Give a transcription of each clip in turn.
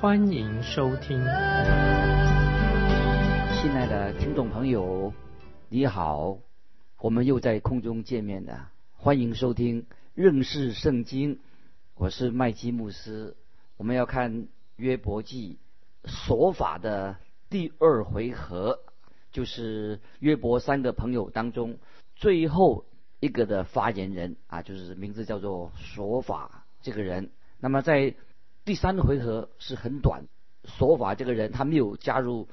欢迎收听。亲爱的听众朋友，你好，我们又在空中见面了，欢迎收听认识圣经。我是麦基牧师，我们要看约伯记所法的第二回合，就是约伯三个朋友当中最后一个的发言人啊，就是名字叫做所法这个人。那么在第三回合是很短，所法这个人他没有加入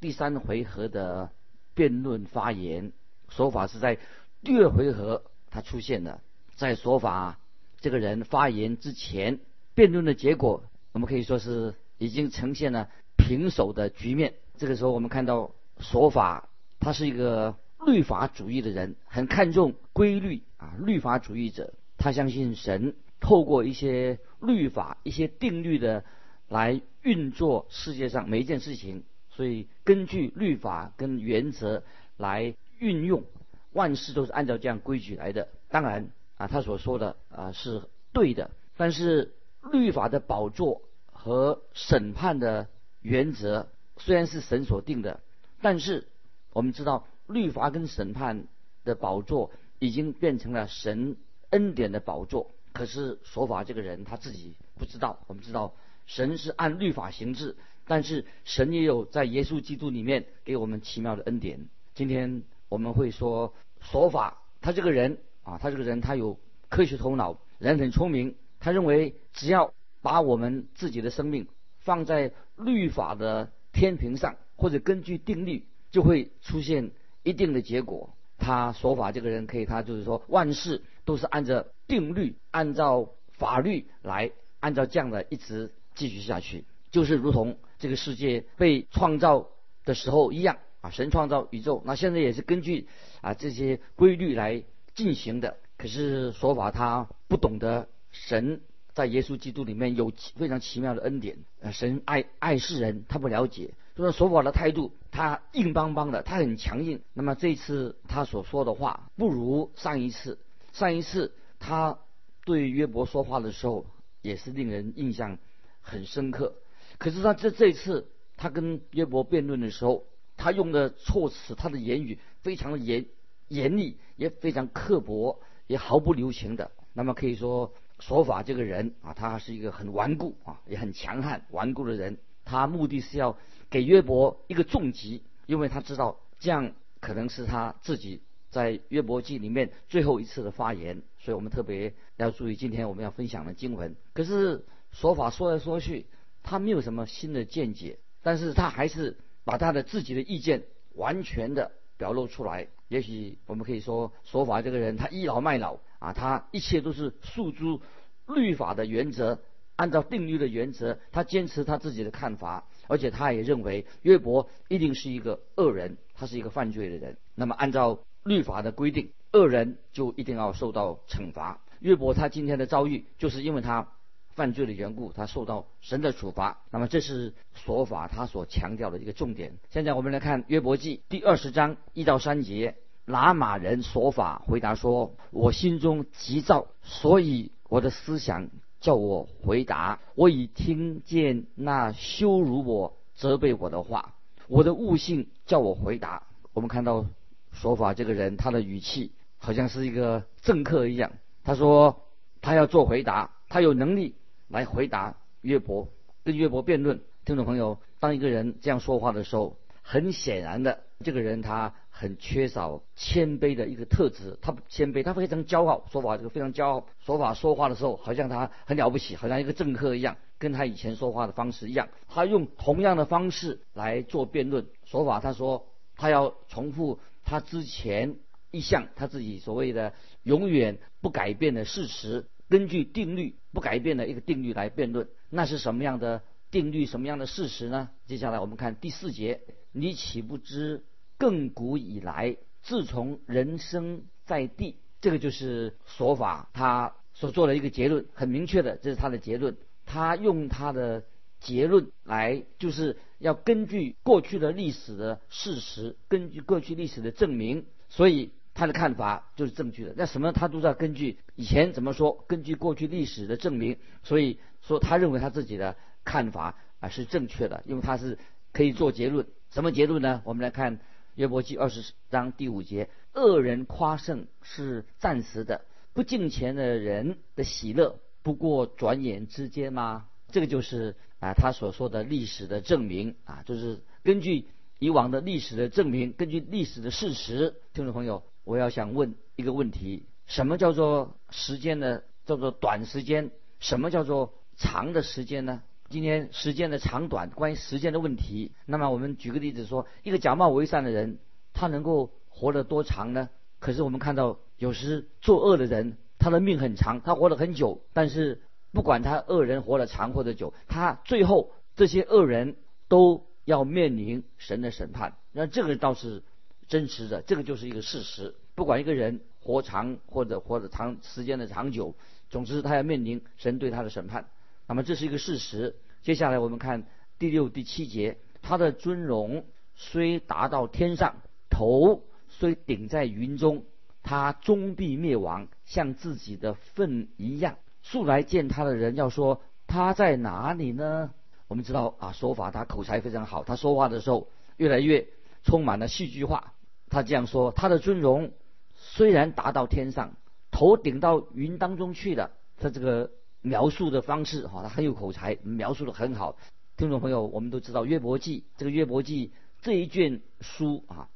第三回合的辩论发言，说法是在第二回合他出现的，在说法。这个人发言之前，辩论的结果，我们可以说是已经呈现了平手的局面。这个时候，我们看到说法，他是一个律法主义的人，很看重规律啊，律法主义者。他相信神透过一些律法、一些定律的来运作世界上每一件事情，所以根据律法跟原则来运用，万事都是按照这样规矩来的。当然。啊，他所说的啊是对的，但是律法的宝座和审判的原则虽然是神所定的，但是我们知道律法跟审判的宝座已经变成了神恩典的宝座。可是说法这个人他自己不知道，我们知道神是按律法行事，但是神也有在耶稣基督里面给我们奇妙的恩典。今天我们会说说法，他这个人。啊，他这个人他有科学头脑，人很聪明。他认为只要把我们自己的生命放在律法的天平上，或者根据定律，就会出现一定的结果。他说法这个人可以，他就是说万事都是按照定律、按照法律来，按照这样的一直继续下去，就是如同这个世界被创造的时候一样啊。神创造宇宙，那现在也是根据啊这些规律来。进行的，可是说法他不懂得神在耶稣基督里面有非常奇妙的恩典。呃，神爱爱世人，他不了解，就是说法的态度，他硬邦邦的，他很强硬。那么这次他所说的话不如上一次，上一次他对约伯说话的时候也是令人印象很深刻。可是他这这次他跟约伯辩论的时候，他用的措辞，他的言语非常的严。严厉也非常刻薄，也毫不留情的。那么可以说，说法这个人啊，他是一个很顽固啊，也很强悍、顽固的人。他目的是要给约伯一个重击，因为他知道这样可能是他自己在约伯记里面最后一次的发言。所以我们特别要注意今天我们要分享的经文。可是说法说来说去，他没有什么新的见解，但是他还是把他的自己的意见完全的。表露出来，也许我们可以说，说法这个人他倚老卖老啊，他一切都是诉诸律法的原则，按照定律的原则，他坚持他自己的看法，而且他也认为约伯一定是一个恶人，他是一个犯罪的人。那么按照律法的规定，恶人就一定要受到惩罚。约伯他今天的遭遇，就是因为他。犯罪的缘故，他受到神的处罚。那么这是说法他所强调的一个重点。现在我们来看约伯记第二十章一到三节，拿马人说法回答说：“我心中急躁，所以我的思想叫我回答。我已听见那羞辱我、责备我的话，我的悟性叫我回答。”我们看到说法这个人，他的语气好像是一个政客一样。他说他要做回答，他有能力。来回答约伯，跟约伯辩论。听众朋友，当一个人这样说话的时候，很显然的，这个人他很缺少谦卑的一个特质。他谦卑，他非常骄傲。说法这个非常骄傲，说法说话的时候，好像他很了不起，好像一个政客一样，跟他以前说话的方式一样。他用同样的方式来做辩论。说法他说，他要重复他之前一项他自己所谓的永远不改变的事实。根据定律不改变的一个定律来辩论，那是什么样的定律什么样的事实呢？接下来我们看第四节，你岂不知亘古以来，自从人生在地，这个就是说法他所做的一个结论，很明确的，这是他的结论。他用他的结论来，就是要根据过去的历史的事实，根据过去历史的证明，所以他的看法就是正确的。那什么他都是要根据以前怎么说，根据过去历史的证明，所以说他认为他自己的看法啊是正确的，因为他是可以做结论。什么结论呢？我们来看约伯记二十章第五节：恶人夸胜是暂时的，不敬钱的人的喜乐。不过转眼之间吗？这个就是啊，他所说的历史的证明啊，就是根据以往的历史的证明，根据历史的事实。听众朋友，我要想问一个问题：什么叫做时间呢？叫做短时间？什么叫做长的时间呢？今天时间的长短，关于时间的问题。那么我们举个例子说，一个假冒为善的人，他能够活得多长呢？可是我们看到，有时作恶的人。他的命很长，他活了很久，但是不管他恶人活得长或者久，他最后这些恶人都要面临神的审判。那这个倒是真实的，这个就是一个事实。不管一个人活长或者活得长时间的长久，总之他要面临神对他的审判。那么这是一个事实。接下来我们看第六、第七节，他的尊荣虽达到天上，头虽顶在云中。他终必灭亡，像自己的粪一样。素来见他的人要说他在哪里呢？我们知道啊，说法他口才非常好，他说话的时候越来越充满了戏剧化。他这样说：他的尊荣虽然达到天上，头顶到云当中去了。他这个描述的方式哈，他很有口才，描述的很好。听众朋友，我们都知道约伯记这个约伯记这一卷书啊，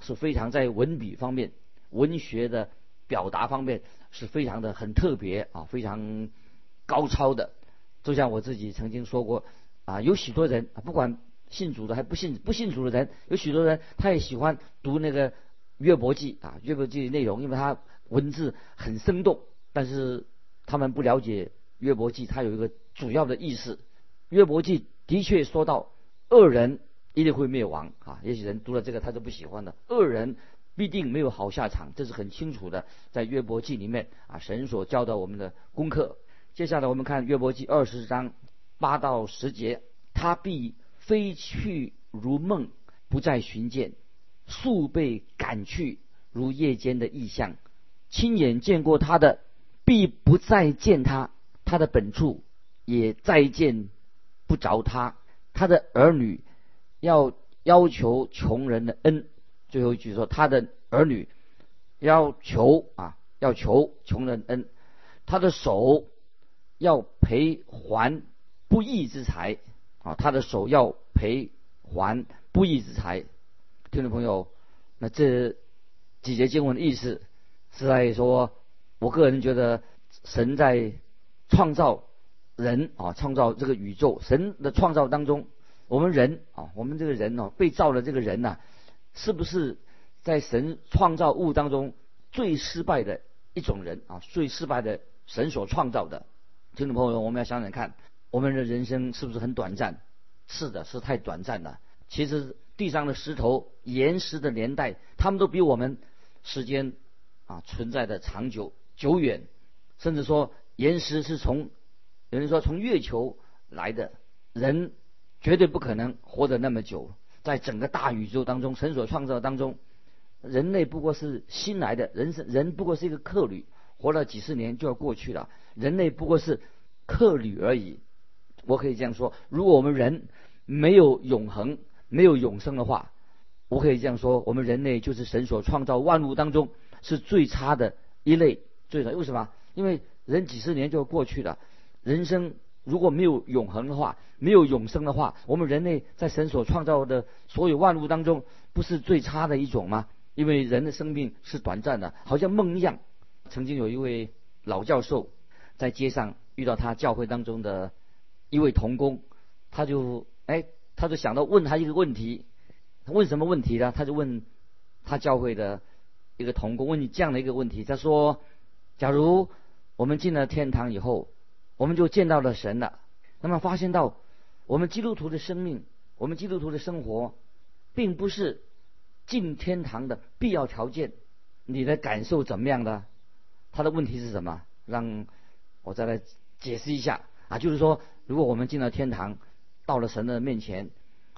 是非常在文笔方面。文学的表达方面是非常的很特别啊，非常高超的。就像我自己曾经说过啊，有许多人啊，不管信主的还不信不信主的人，有许多人他也喜欢读那个约伯记啊，约伯记的内容，因为他文字很生动。但是他们不了解约伯记，它有一个主要的意思。约伯记的确说到恶人一定会灭亡啊，也许人读了这个他就不喜欢了，恶人。必定没有好下场，这是很清楚的，在约伯记里面啊，神所教导我们的功课。接下来我们看约伯记二十章八到十节，他必飞去如梦，不再寻见，速被赶去如夜间的异象。亲眼见过他的，必不再见他，他的本处也再见不着他。他的儿女要要求穷人的恩。最后一句说，他的儿女要求啊，要求穷人恩，他的手要赔还不义之财啊，他的手要赔还不义之财。听众朋友，那这几节经文的意思是在说，我个人觉得神在创造人啊，创造这个宇宙，神的创造当中，我们人啊，我们这个人哦，被造的这个人呐。是不是在神创造物当中最失败的一种人啊？最失败的神所创造的听众朋友们，我们要想想看，我们的人生是不是很短暂？是的，是太短暂了。其实地上的石头、岩石的年代，他们都比我们时间啊存在的长久、久远。甚至说，岩石是从有人说从月球来的，人绝对不可能活得那么久。在整个大宇宙当中，神所创造当中，人类不过是新来的，人生人不过是一个客旅，活了几十年就要过去了。人类不过是客旅而已。我可以这样说：如果我们人没有永恒、没有永生的话，我可以这样说：我们人类就是神所创造万物当中是最差的一类。最差为什么？因为人几十年就过去了，人生。如果没有永恒的话，没有永生的话，我们人类在神所创造的所有万物当中，不是最差的一种吗？因为人的生命是短暂的，好像梦一样。曾经有一位老教授在街上遇到他教会当中的一位童工，他就哎，他就想到问他一个问题，问什么问题呢？他就问他教会的一个童工，问你这样的一个问题，他说：假如我们进了天堂以后。我们就见到了神了。那么发现到我们基督徒的生命，我们基督徒的生活，并不是进天堂的必要条件。你的感受怎么样呢？他的问题是什么？让我再来解释一下啊，就是说，如果我们进了天堂，到了神的面前，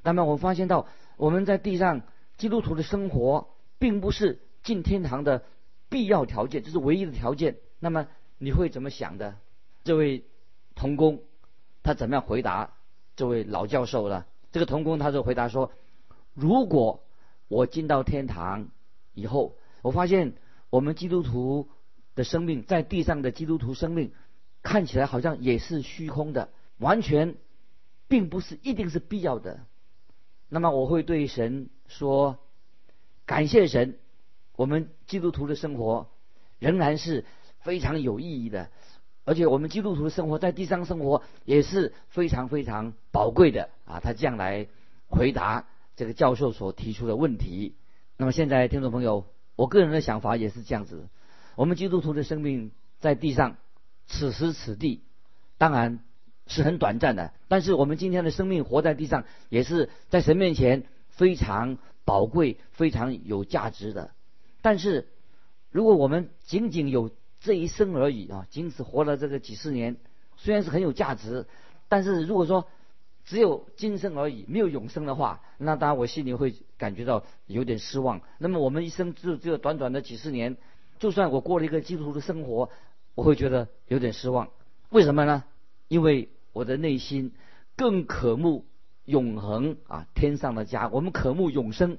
那么我发现到我们在地上基督徒的生活，并不是进天堂的必要条件，这是唯一的条件。那么你会怎么想的？这位童工他怎么样回答这位老教授呢？这个童工他就回答说：“如果我进到天堂以后，我发现我们基督徒的生命在地上的基督徒生命看起来好像也是虚空的，完全。”并不是一定是必要的。那么我会对神说：“感谢神，我们基督徒的生活仍然是非常有意义的，而且我们基督徒的生活在地上生活也是非常非常宝贵的啊！”他这样来回答这个教授所提出的问题。那么现在听众朋友，我个人的想法也是这样子：我们基督徒的生命在地上，此时此地，当然。是很短暂的，但是我们今天的生命活在地上，也是在神面前非常宝贵、非常有价值的。但是，如果我们仅仅有这一生而已啊，仅此活了这个几十年，虽然是很有价值，但是如果说只有今生而已，没有永生的话，那当然我心里会感觉到有点失望。那么我们一生就只有短短的几十年，就算我过了一个基督徒的生活，我会觉得有点失望。为什么呢？因为我的内心更渴慕永恒啊，天上的家。我们渴慕永生，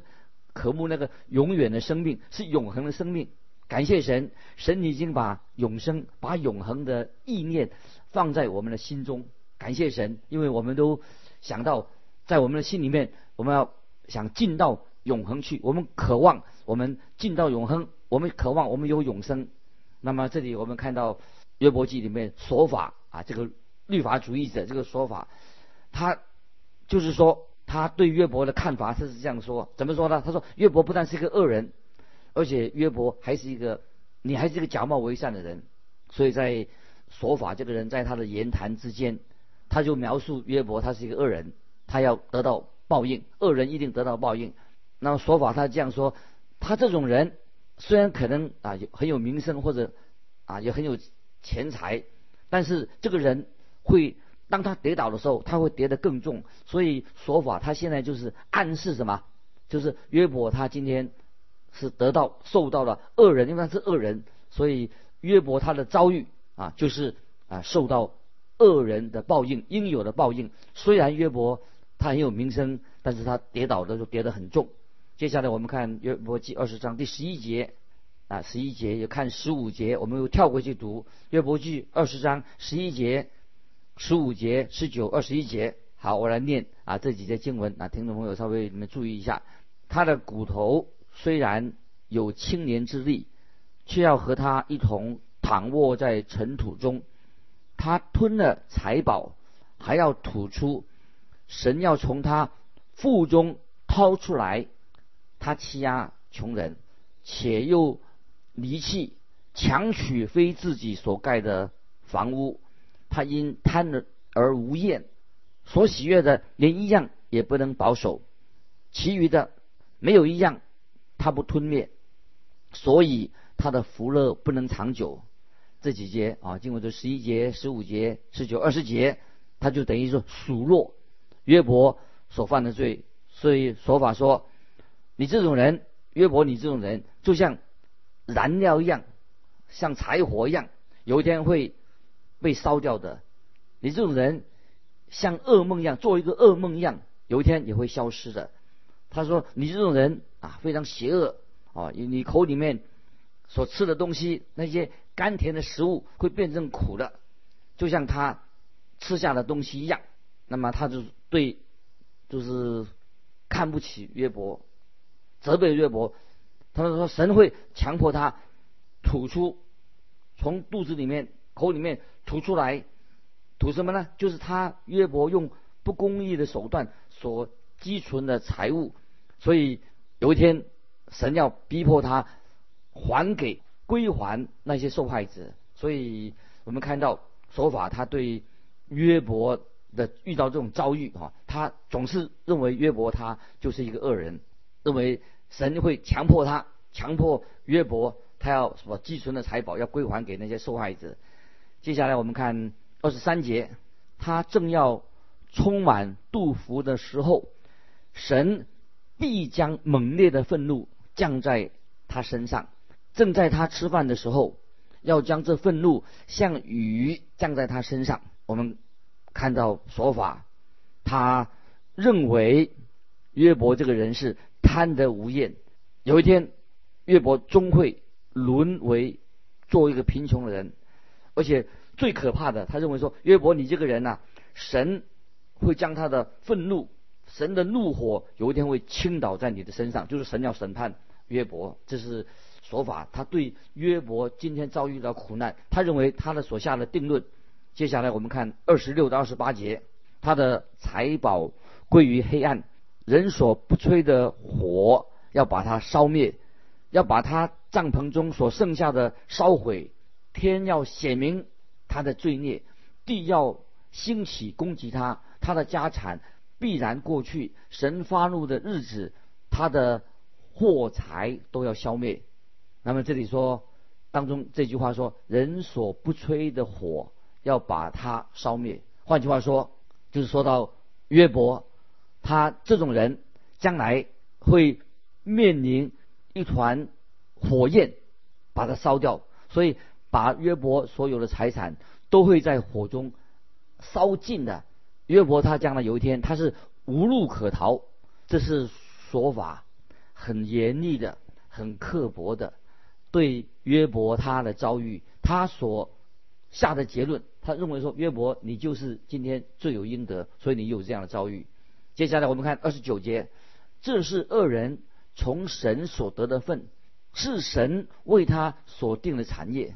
渴慕那个永远的生命，是永恒的生命。感谢神，神已经把永生、把永恒的意念放在我们的心中。感谢神，因为我们都想到，在我们的心里面，我们要想进到永恒去。我们渴望我们进到永恒，我们渴望我们有永生。那么这里我们看到约伯记里面说法啊，这个。律法主义者这个说法，他就是说他对约伯的看法他是这样说，怎么说呢？他说约伯不但是一个恶人，而且约伯还是一个你还是一个假冒为善的人。所以在说法这个人在他的言谈之间，他就描述约伯他是一个恶人，他要得到报应，恶人一定得到报应。那么说法他这样说，他这种人虽然可能啊有很有名声或者啊也很有钱财，但是这个人。会当他跌倒的时候，他会跌得更重。所以说法他现在就是暗示什么？就是约伯他今天是得到受到了恶人，因为他是恶人，所以约伯他的遭遇啊，就是啊受到恶人的报应，应有的报应。虽然约伯他很有名声，但是他跌倒的时候跌得很重。接下来我们看约伯记二十章第十一节啊，十一节也看十五节，我们又跳过去读约伯记二十章十一节。十五节、十九、二十一节，好，我来念啊这几节经文啊，听众朋友稍微你们注意一下。他的骨头虽然有青年之力，却要和他一同躺卧在尘土中。他吞了财宝，还要吐出，神要从他腹中掏出来。他欺压穷人，且又离弃强取非自己所盖的房屋。他因贪而无厌，所喜悦的连一样也不能保守，其余的没有一样他不吞灭，所以他的福乐不能长久。这几节啊，经过这十一节、十五节、十九、二十节，他就等于说数落约伯所犯的罪。所以说法说，你这种人，约伯，你这种人就像燃料一样，像柴火一样，有一天会。被烧掉的，你这种人像噩梦一样，做一个噩梦一样，有一天也会消失的。他说：“你这种人非常邪恶啊，你口里面所吃的东西，那些甘甜的食物会变成苦的，就像他吃下的东西一样。”那么他就对，就是看不起约伯，责备约伯。他们说神会强迫他吐出从肚子里面。口里面吐出来，吐什么呢？就是他约伯用不公义的手段所积存的财物，所以有一天神要逼迫他还给归还那些受害者。所以我们看到说法他对约伯的遇到这种遭遇哈，他总是认为约伯他就是一个恶人，认为神会强迫他，强迫约伯他要什么寄存的财宝要归还给那些受害者。接下来我们看二十三节，他正要充满杜甫的时候，神必将猛烈的愤怒降在他身上。正在他吃饭的时候，要将这愤怒像雨降在他身上。我们看到说法，他认为约伯这个人是贪得无厌。有一天，约伯终会沦为做一个贫穷的人，而且最可怕的，他认为说约伯你这个人呐，神会将他的愤怒、神的怒火有一天会倾倒在你的身上，就是神要审判约伯。这是。说法，他对约伯今天遭遇到苦难，他认为他的所下的定论。接下来我们看二十六到二十八节，他的财宝归于黑暗，人所不吹的火要把它烧灭，要把他帐篷中所剩下的烧毁，天要显明他的罪孽，地要兴起攻击他，他的家产必然过去，神发怒的日子，他的货财都要消灭。那么这里说当中这句话说“人所不吹的火，要把它烧灭”。换句话说，就是说到约伯，他这种人将来会面临一团火焰，把它烧掉。所以把约伯所有的财产都会在火中烧尽的。约伯他将来有一天他是无路可逃，这是说法很严厉的、很刻薄的。对约伯他的遭遇，他所下的结论，他认为说约伯你就是今天罪有应得，所以你有这样的遭遇。接下来我们看二十九节，这是恶人从神所得的份，是神为他所定的产业。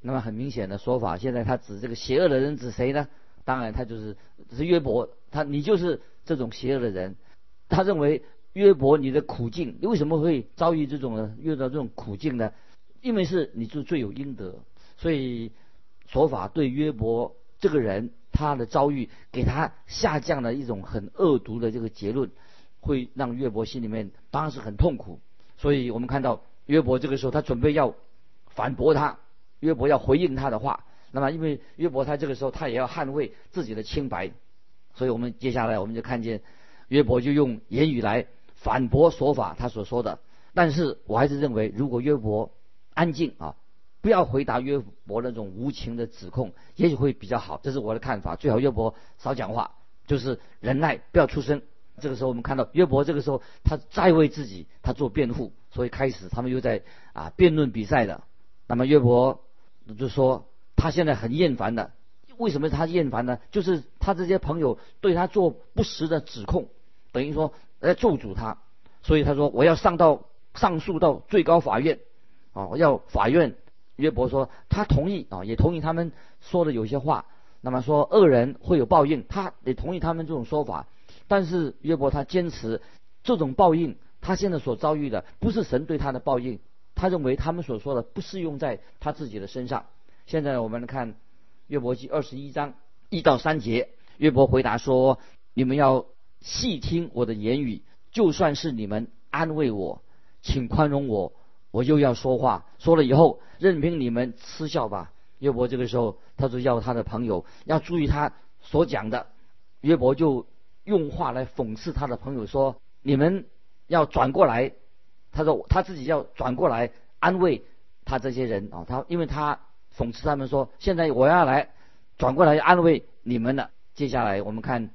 那么很明显的说法，现在他指这个邪恶的人指谁呢？当然他就是是约伯，他你就是这种邪恶的人。他认为约伯你的苦境，你为什么会遭遇这种呢？遇到这种苦境呢？因为是你就罪有应得，所以说法对约伯这个人他的遭遇给他下降了一种很恶毒的这个结论，会让约伯心里面当时很痛苦。所以我们看到约伯这个时候他准备要反驳他，约伯要回应他的话。那么因为约伯他这个时候他也要捍卫自己的清白，所以我们接下来我们就看见约伯就用言语来反驳说法他所说的。但是我还是认为如果约伯安静啊，不要回答约伯那种无情的指控，也许会比较好。这是我的看法。最好约伯少讲话，就是忍耐，不要出声。这个时候，我们看到约伯这个时候他在为自己他做辩护，所以开始他们又在啊辩论比赛的。那么约伯就说他现在很厌烦的，为什么他厌烦呢？就是他这些朋友对他做不实的指控，等于说来咒诅他。所以他说我要上到上诉到最高法院。哦，要法院约伯说他同意啊，也同意他们说的有些话。那么说恶人会有报应，他也同意他们这种说法。但是约伯他坚持这种报应，他现在所遭遇的不是神对他的报应，他认为他们所说的不适用在他自己的身上。现在我们来看约伯记二十一章一到三节，约伯回答说：你们要细听我的言语，就算是你们安慰我，请宽容我。我又要说话，说了以后，任凭你们嗤笑吧。约伯这个时候，他就要他的朋友要注意他所讲的。约伯就用话来讽刺他的朋友说：“你们要转过来。”他说他自己要转过来安慰他这些人啊。他因为他讽刺他们说：“现在我要来转过来安慰你们了。”接下来我们看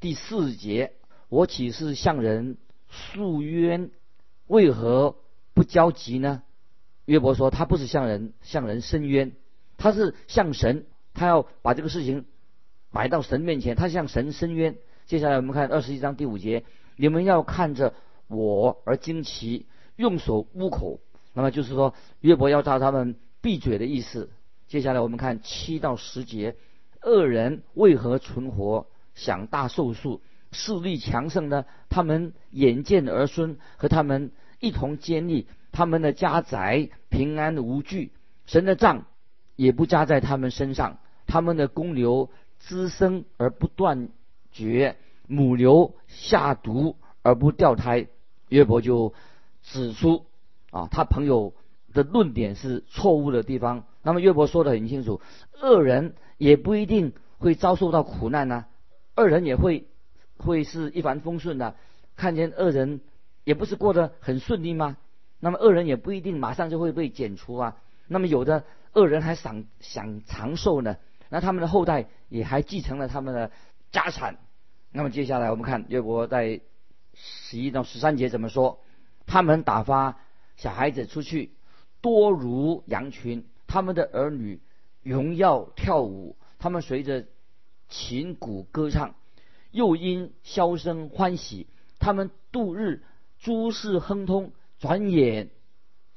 第四节：“我岂是向人诉冤？为何？”不焦急呢？约伯说他不是向人向人伸冤，他是向神，他要把这个事情摆到神面前，他向神伸冤。接下来我们看二十一章第五节，你们要看着我而惊奇，用手捂口，那么就是说约伯要叫他们闭嘴的意思。接下来我们看七到十节，恶人为何存活，享大寿数，势力强盛呢？他们眼见儿孙和他们。一同建立他们的家宅，平安无惧。神的杖也不加在他们身上，他们的公牛滋生而不断绝，母牛下毒而不掉胎。约伯就指出啊，他朋友的论点是错误的地方。那么约伯说的很清楚，恶人也不一定会遭受到苦难呢，恶人也会会是一帆风顺的。看见恶人也不是过得很顺利吗？那么恶人也不一定马上就会被剪除啊。那么有的恶人还想想长寿呢，那他们的后代也还继承了他们的家产。那么接下来我们看约伯在十一到十三节怎么说？他们打发小孩子出去，多如羊群；他们的儿女荣耀跳舞，他们随着琴鼓歌唱，又因箫声欢喜。他们度日诸事亨通，转眼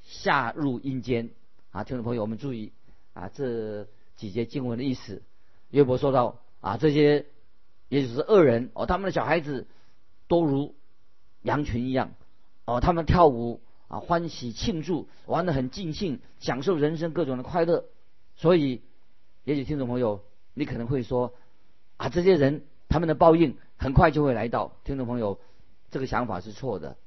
下入阴间。啊，听众朋友，我们注意啊，这几节经文的意思。约伯说到啊，这些也就是恶人哦，他们的小孩子都如羊群一样哦，他们跳舞啊，欢喜庆祝，玩得很尽兴，享受人生各种的快乐。所以，也许听众朋友，你可能会说啊，这些人他们的报应很快就会来到。听众朋友，这个想法是错的。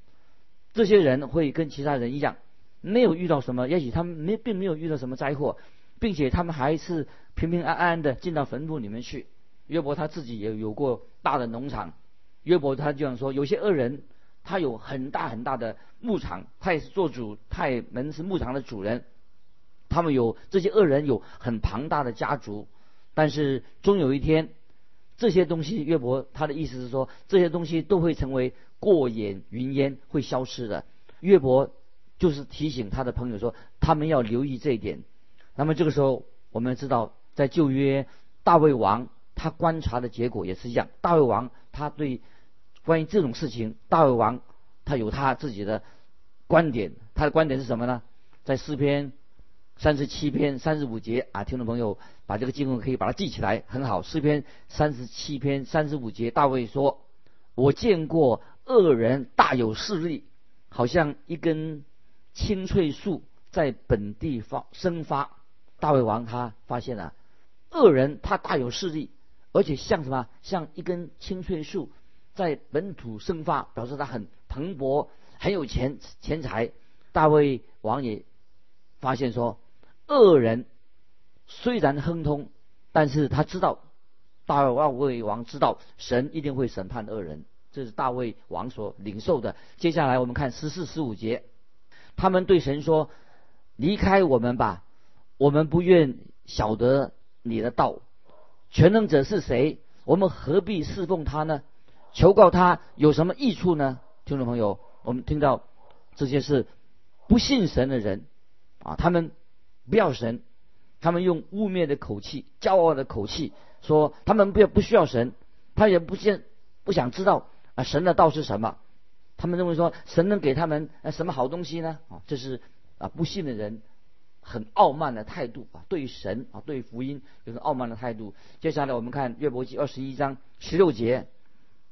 这些人会跟其他人一样。没有遇到什么，也许他们没并没有遇到什么灾祸，并且他们还是平平安安的进到坟墓里面去。约伯他自己也有过大的农场，约伯他这样说：有些恶人，他有很大很大的牧场，他也是做主，他也门是牧场的主人。他们有这些恶人有很庞大的家族，但是终有一天，这些东西，约伯他的意思是说，这些东西都会成为过眼云烟，会消失的。约伯。就是提醒他的朋友说，他们要留意这一点。那么这个时候，我们知道，在旧约，大卫王他观察的结果也是一样。大卫王他对关于这种事情，大卫王他有他自己的观点。他的观点是什么呢？在诗篇三十七篇三十五节啊，听众朋友把这个经文可以把它记起来，很好。诗篇三十七篇三十五节，大卫说：“我见过恶人大有势力，好像一根。”青翠树在本地发生发，大卫王他发现了恶人，他大有势力，而且像什么？像一根青翠树在本土生发，表示他很蓬勃，很有钱钱财。大卫王也发现说，恶人虽然亨通，但是他知道大卫王知道神一定会审判恶人，这是大卫王所领受的。接下来我们看十四十五节。他们对神说：“离开我们吧，我们不愿晓得你的道。全能者是谁？我们何必侍奉他呢？求告他有什么益处呢？”听众朋友，我们听到这些是不信神的人啊，他们不要神，他们用污蔑的口气、骄傲的口气说，他们不不需要神，他也不见不想知道啊神的道是什么。他们认为说神能给他们什么好东西呢？啊，这是啊不信的人很傲慢的态度啊，对神啊对福音有着傲慢的态度。接下来我们看约伯记二十一章十六节，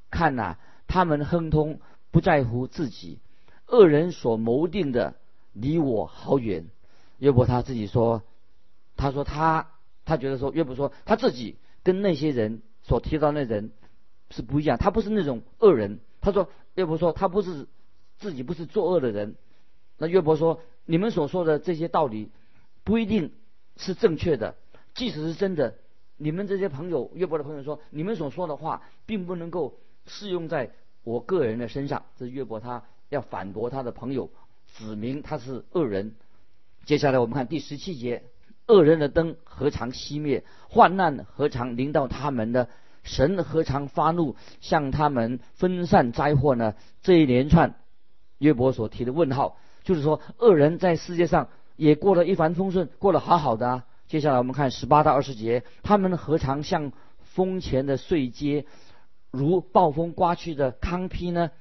看呐，他们亨通不在乎自己，恶人所谋定的离我好远。约伯他自己说，他说他他觉得说约伯说他自己跟那些人所提到那人是不一样，他不是那种恶人。他说。约伯说他不是自己不是作恶的人，那约伯说你们所说的这些道理不一定是正确的，即使是真的，你们这些朋友约伯的朋友说你们所说的话并不能够适用在我个人的身上。这是约伯他要反驳他的朋友，指明他是恶人。接下来我们看第十七节，恶人的灯何尝熄灭，患难何尝临到他们的？神何尝发怒，向他们分散灾祸呢？这一连串约伯所提的问号，就是说恶人在世界上也过得一帆风顺，过得好好的。啊。接下来我们看十八到二十节，他们何尝像风前的碎阶，如暴风刮去的糠坯呢？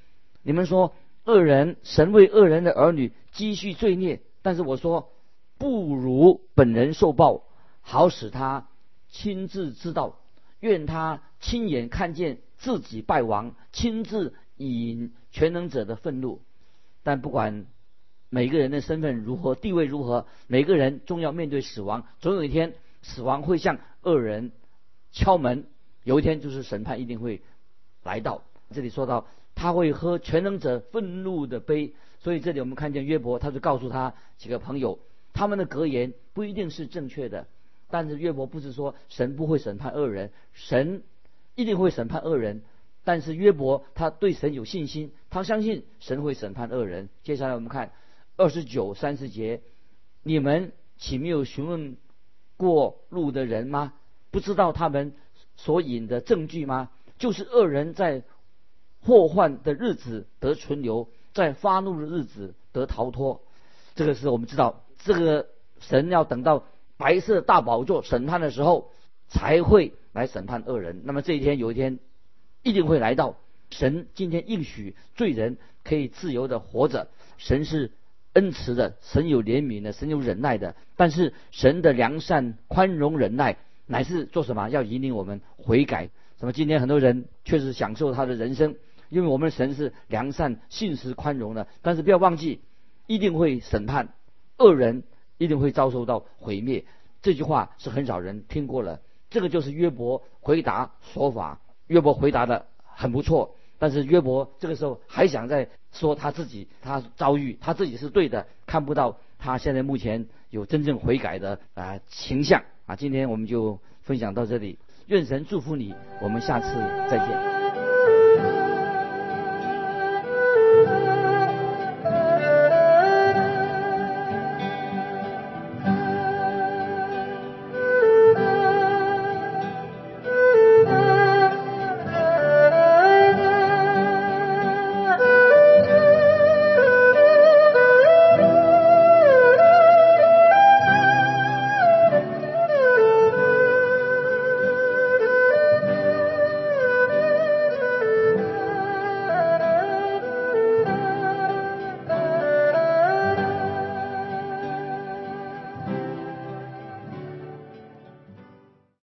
你们说恶人，神为恶人的儿女积蓄罪孽，但是我说不如本人受报，好使他亲自知道。愿他亲眼看见自己败亡，亲自引全能者的愤怒。但不管每个人的身份如何，地位如何，每个人终要面对死亡。总有一天，死亡会向恶人敲门。有一天就是审判一定会来到。这里说到他会喝全能者愤怒的杯，所以这里我们看见约伯，他就告诉他几个朋友，他们的格言不一定是正确的，但是约伯不是说神不会审判恶人，神一定会审判恶人。但是约伯他对神有信心，他相信神会审判恶人。接下来我们看二十九、三十节，你们岂没有询问过路的人吗？不知道他们所引的证据吗？就是恶人在祸患的日子得存留，在发怒的日子得逃脱。这个是我们知道，这个神要等到白色大宝座审判的时候，才会来审判恶人。那么这一天有一天。一定会来到。神今天应许罪人可以自由的活着。神是恩慈的，神有怜悯的，神有忍耐的。但是神的良善、宽容、忍耐，乃是做什么？要引领我们悔改。什么？今天很多人确实享受他的人生，因为我们神是良善、信实、宽容的。但是不要忘记，一定会审判恶人，一定会遭受到毁灭。这句话是很少人听过了。这个就是约伯回答说法。约伯回答的很不错，但是约伯这个时候还想再说他自己，他遭遇他自己是对的，看不到他现在目前有真正悔改的啊倾向啊。今天我们就分享到这里，愿神祝福你，我们下次再见。